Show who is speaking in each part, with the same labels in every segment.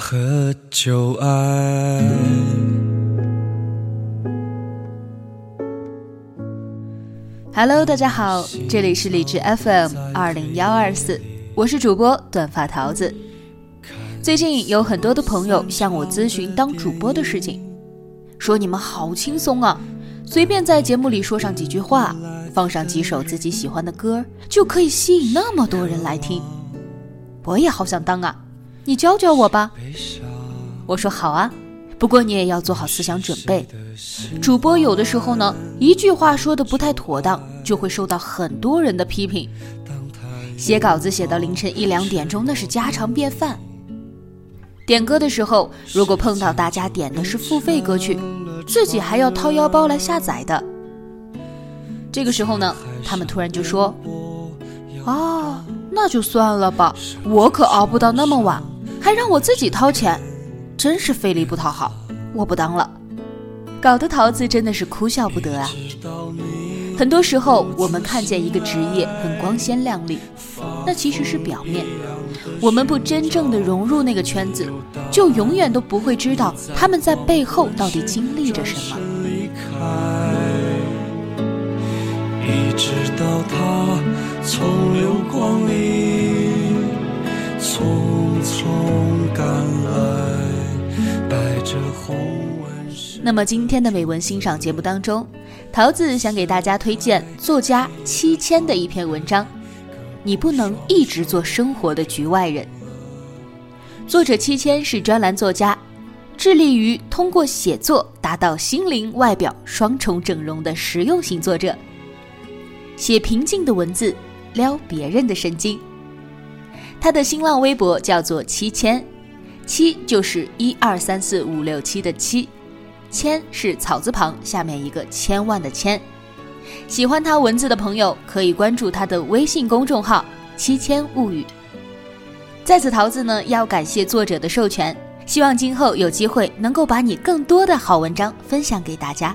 Speaker 1: 和旧爱。
Speaker 2: Hello，大家好，这里是理智 FM 二零幺二四，我是主播短发桃子。最近有很多的朋友向我咨询当主播的事情，说你们好轻松啊，随便在节目里说上几句话，放上几首自己喜欢的歌，就可以吸引那么多人来听。我也好想当啊。你教教我吧，我说好啊，不过你也要做好思想准备。主播有的时候呢，一句话说的不太妥当，就会受到很多人的批评。写稿子写到凌晨一两点钟，那是家常便饭。点歌的时候，如果碰到大家点的是付费歌曲，自己还要掏腰包来下载的。这个时候呢，他们突然就说：“啊，那就算了吧，我可熬不到那么晚。”还让我自己掏钱，真是费力不讨好，我不当了，搞得桃子真的是哭笑不得啊。很多时候，我们看见一个职业很光鲜亮丽，那其实是表面。我们不真正的融入那个圈子，就永远都不会知道他们在背后到底经历着什么。一直到他从那么今天的美文欣赏节目当中，桃子想给大家推荐作家七千的一篇文章。你不能一直做生活的局外人。作者七千是专栏作家，致力于通过写作达到心灵外表双重整容的实用型作者。写平静的文字，撩别人的神经。他的新浪微博叫做七千，七就是一二三四五六七的七，千是草字旁下面一个千万的千。喜欢他文字的朋友可以关注他的微信公众号“七千物语”。在此，桃子呢要感谢作者的授权，希望今后有机会能够把你更多的好文章分享给大家。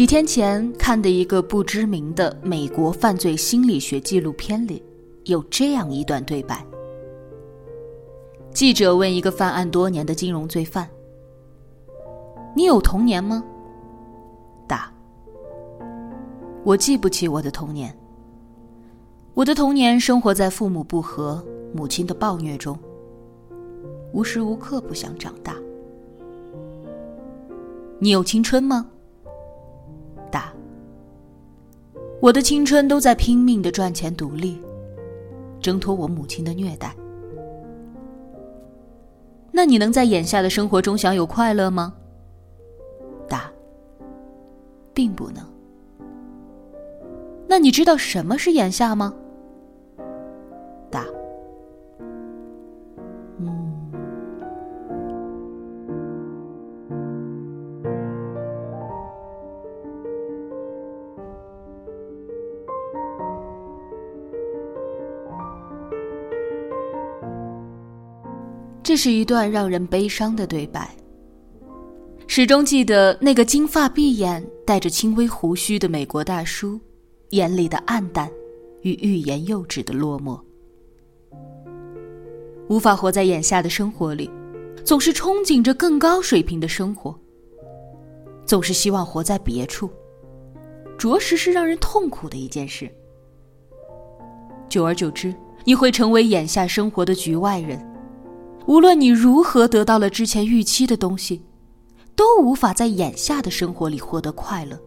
Speaker 2: 几天前看的一个不知名的美国犯罪心理学纪录片里，有这样一段对白：记者问一个犯案多年的金融罪犯：“你有童年吗？”答：“我记不起我的童年。我的童年生活在父母不和、母亲的暴虐中，无时无刻不想长大。你有青春吗？”我的青春都在拼命的赚钱独立，挣脱我母亲的虐待。那你能在眼下的生活中享有快乐吗？答：并不能。那你知道什么是眼下吗？这是一段让人悲伤的对白。始终记得那个金发碧眼、带着轻微胡须的美国大叔，眼里的暗淡与欲言又止的落寞。无法活在眼下的生活里，总是憧憬着更高水平的生活，总是希望活在别处，着实是让人痛苦的一件事。久而久之，你会成为眼下生活的局外人。无论你如何得到了之前预期的东西，都无法在眼下的生活里获得快乐。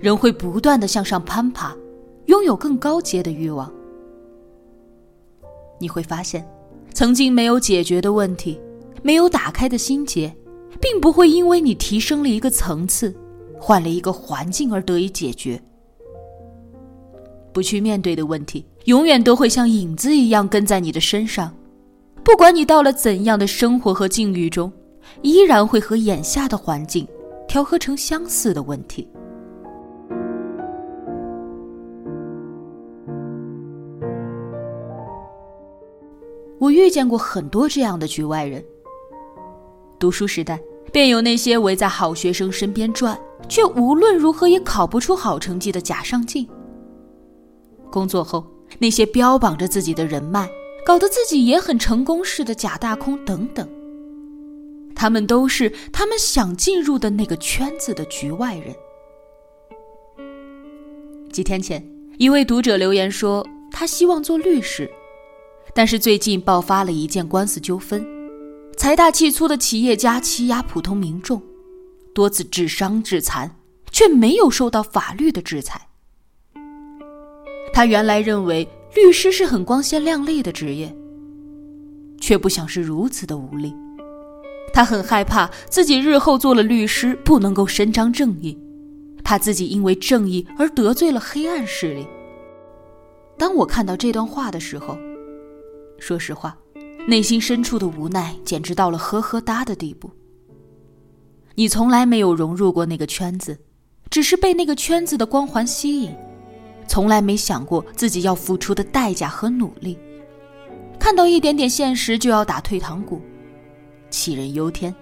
Speaker 2: 人会不断的向上攀爬，拥有更高阶的欲望，你会发现，曾经没有解决的问题，没有打开的心结，并不会因为你提升了一个层次，换了一个环境而得以解决。不去面对的问题，永远都会像影子一样跟在你的身上，不管你到了怎样的生活和境遇中，依然会和眼下的环境调和成相似的问题。我遇见过很多这样的局外人。读书时代，便有那些围在好学生身边转，却无论如何也考不出好成绩的假上进。工作后，那些标榜着自己的人脉，搞得自己也很成功似的假大空等等，他们都是他们想进入的那个圈子的局外人。几天前，一位读者留言说，他希望做律师，但是最近爆发了一件官司纠纷，财大气粗的企业家欺压普通民众，多次致伤致残，却没有受到法律的制裁。他原来认为律师是很光鲜亮丽的职业，却不想是如此的无力。他很害怕自己日后做了律师不能够伸张正义，怕自己因为正义而得罪了黑暗势力。当我看到这段话的时候，说实话，内心深处的无奈简直到了呵呵哒的地步。你从来没有融入过那个圈子，只是被那个圈子的光环吸引。从来没想过自己要付出的代价和努力，看到一点点现实就要打退堂鼓，杞人忧天，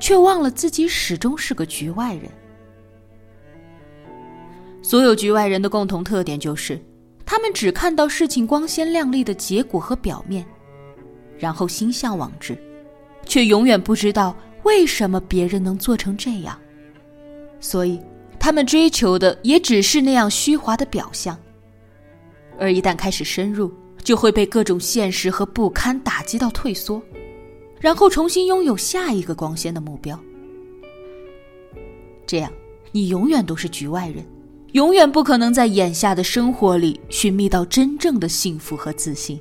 Speaker 2: 却忘了自己始终是个局外人。所有局外人的共同特点就是，他们只看到事情光鲜亮丽的结果和表面，然后心向往之，却永远不知道为什么别人能做成这样，所以。他们追求的也只是那样虚华的表象，而一旦开始深入，就会被各种现实和不堪打击到退缩，然后重新拥有下一个光鲜的目标。这样，你永远都是局外人，永远不可能在眼下的生活里寻觅到真正的幸福和自信。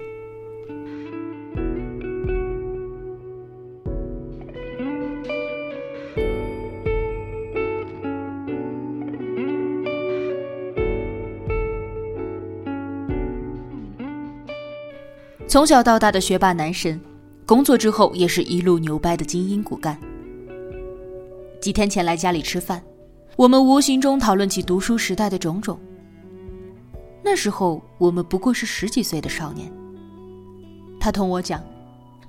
Speaker 2: 从小到大的学霸男神，工作之后也是一路牛掰的精英骨干。几天前来家里吃饭，我们无形中讨论起读书时代的种种。那时候我们不过是十几岁的少年。他同我讲，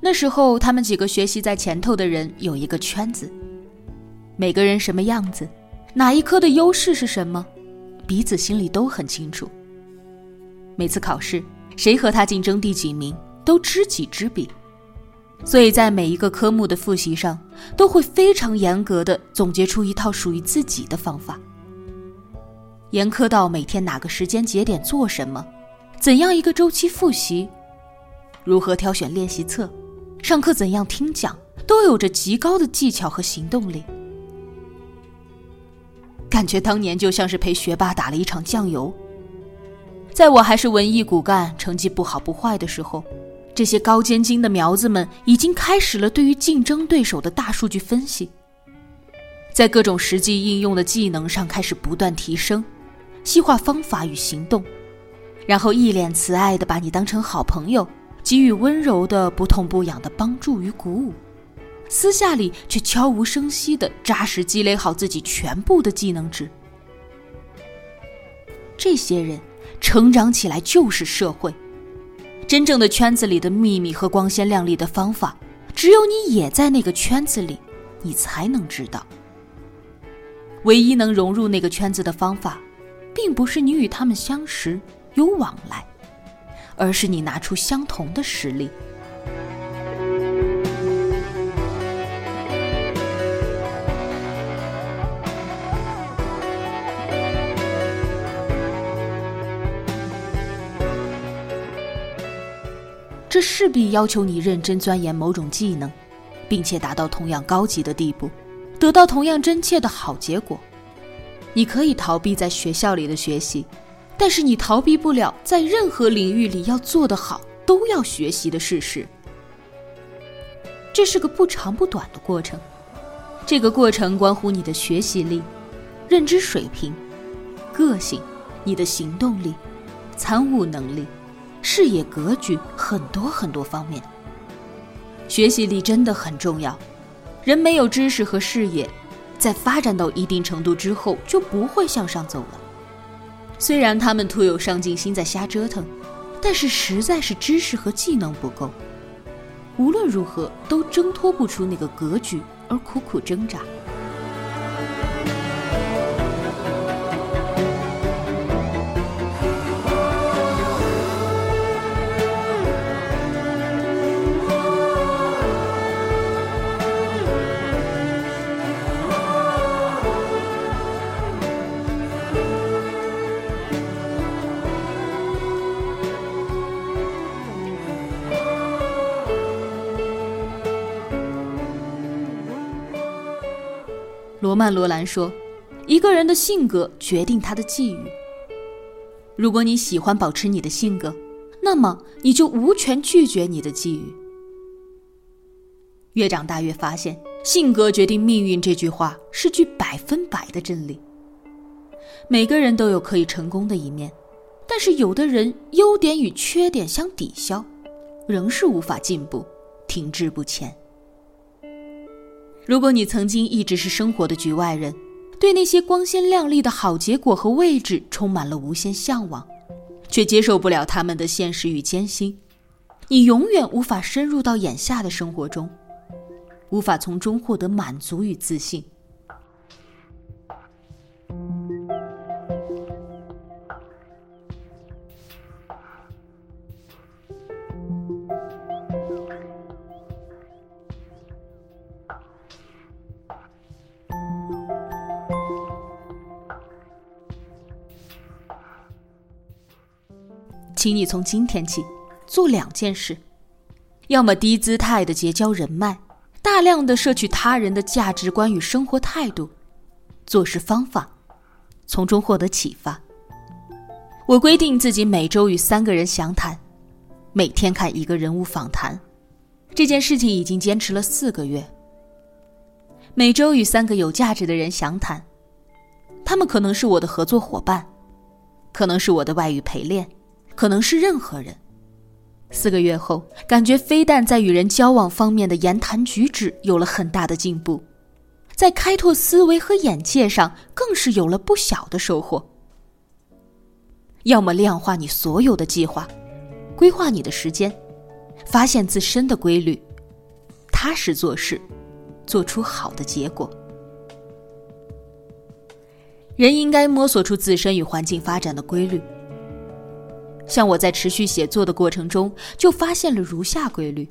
Speaker 2: 那时候他们几个学习在前头的人有一个圈子，每个人什么样子，哪一科的优势是什么，彼此心里都很清楚。每次考试。谁和他竞争第几名，都知己知彼，所以在每一个科目的复习上，都会非常严格的总结出一套属于自己的方法。严苛到每天哪个时间节点做什么，怎样一个周期复习，如何挑选练习册，上课怎样听讲，都有着极高的技巧和行动力。感觉当年就像是陪学霸打了一场酱油。在我还是文艺骨干、成绩不好不坏的时候，这些高尖精的苗子们已经开始了对于竞争对手的大数据分析，在各种实际应用的技能上开始不断提升，细化方法与行动，然后一脸慈爱的把你当成好朋友，给予温柔的不痛不痒的帮助与鼓舞，私下里却悄无声息的扎实积累好自己全部的技能值。这些人。成长起来就是社会，真正的圈子里的秘密和光鲜亮丽的方法，只有你也在那个圈子里，你才能知道。唯一能融入那个圈子的方法，并不是你与他们相识有往来，而是你拿出相同的实力。这势必要求你认真钻研某种技能，并且达到同样高级的地步，得到同样真切的好结果。你可以逃避在学校里的学习，但是你逃避不了在任何领域里要做得好，都要学习的事实。这是个不长不短的过程，这个过程关乎你的学习力、认知水平、个性、你的行动力、参悟能力、视野格局很多很多方面。学习力真的很重要，人没有知识和视野，在发展到一定程度之后就不会向上走了。虽然他们徒有上进心在瞎折腾，但是实在是知识和技能不够，无论如何都挣脱不出那个格局而苦苦挣扎。罗曼·罗兰说：“一个人的性格决定他的际遇。如果你喜欢保持你的性格，那么你就无权拒绝你的际遇。”越长大越发现，“性格决定命运”这句话是句百分百的真理。每个人都有可以成功的一面，但是有的人优点与缺点相抵消，仍是无法进步，停滞不前。如果你曾经一直是生活的局外人，对那些光鲜亮丽的好结果和位置充满了无限向往，却接受不了他们的现实与艰辛，你永远无法深入到眼下的生活中，无法从中获得满足与自信。请你从今天起做两件事：要么低姿态的结交人脉，大量的摄取他人的价值观与生活态度、做事方法，从中获得启发。我规定自己每周与三个人详谈，每天看一个人物访谈。这件事情已经坚持了四个月。每周与三个有价值的人详谈，他们可能是我的合作伙伴，可能是我的外语陪练。可能是任何人。四个月后，感觉非但在与人交往方面的言谈举止有了很大的进步，在开拓思维和眼界上更是有了不小的收获。要么量化你所有的计划，规划你的时间，发现自身的规律，踏实做事，做出好的结果。人应该摸索出自身与环境发展的规律。像我在持续写作的过程中，就发现了如下规律：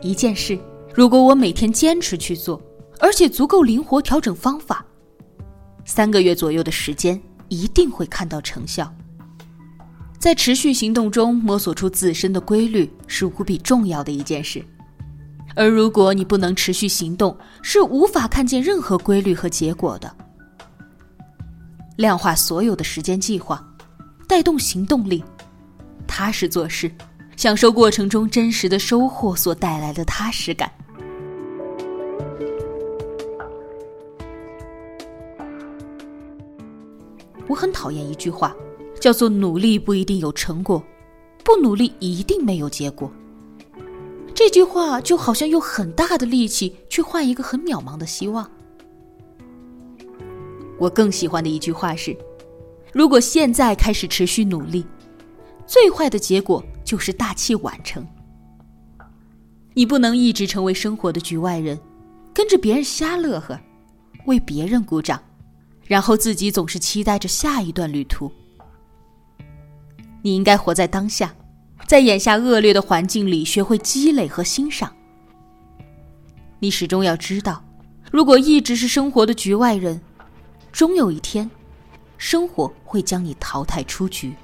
Speaker 2: 一件事，如果我每天坚持去做，而且足够灵活调整方法，三个月左右的时间一定会看到成效。在持续行动中摸索出自身的规律是无比重要的一件事，而如果你不能持续行动，是无法看见任何规律和结果的。量化所有的时间计划。带动行动力，踏实做事，享受过程中真实的收获所带来的踏实感。我很讨厌一句话，叫做“努力不一定有成果，不努力一定没有结果”。这句话就好像用很大的力气去换一个很渺茫的希望。我更喜欢的一句话是。如果现在开始持续努力，最坏的结果就是大器晚成。你不能一直成为生活的局外人，跟着别人瞎乐呵，为别人鼓掌，然后自己总是期待着下一段旅途。你应该活在当下，在眼下恶劣的环境里学会积累和欣赏。你始终要知道，如果一直是生活的局外人，终有一天。生活会将你淘汰出局。